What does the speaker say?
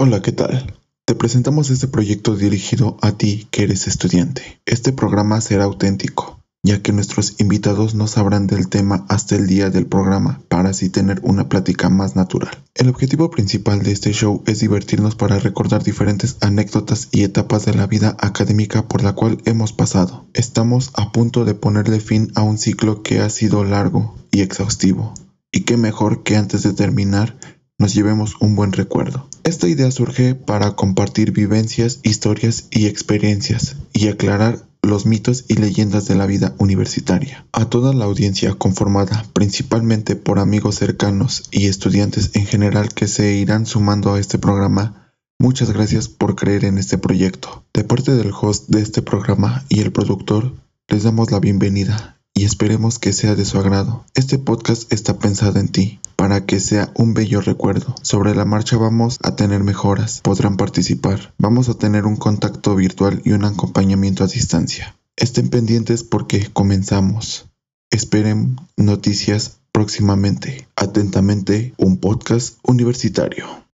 Hola, ¿qué tal? Te presentamos este proyecto dirigido a ti que eres estudiante. Este programa será auténtico, ya que nuestros invitados no sabrán del tema hasta el día del programa para así tener una plática más natural. El objetivo principal de este show es divertirnos para recordar diferentes anécdotas y etapas de la vida académica por la cual hemos pasado. Estamos a punto de ponerle fin a un ciclo que ha sido largo y exhaustivo. Y qué mejor que antes de terminar nos llevemos un buen recuerdo. Esta idea surge para compartir vivencias, historias y experiencias y aclarar los mitos y leyendas de la vida universitaria. A toda la audiencia conformada principalmente por amigos cercanos y estudiantes en general que se irán sumando a este programa, muchas gracias por creer en este proyecto. De parte del host de este programa y el productor, les damos la bienvenida y esperemos que sea de su agrado. Este podcast está pensado en ti, para que sea un bello recuerdo. Sobre la marcha vamos a tener mejoras, podrán participar, vamos a tener un contacto virtual y un acompañamiento a distancia. Estén pendientes porque comenzamos. Esperen noticias próximamente. Atentamente, un podcast universitario.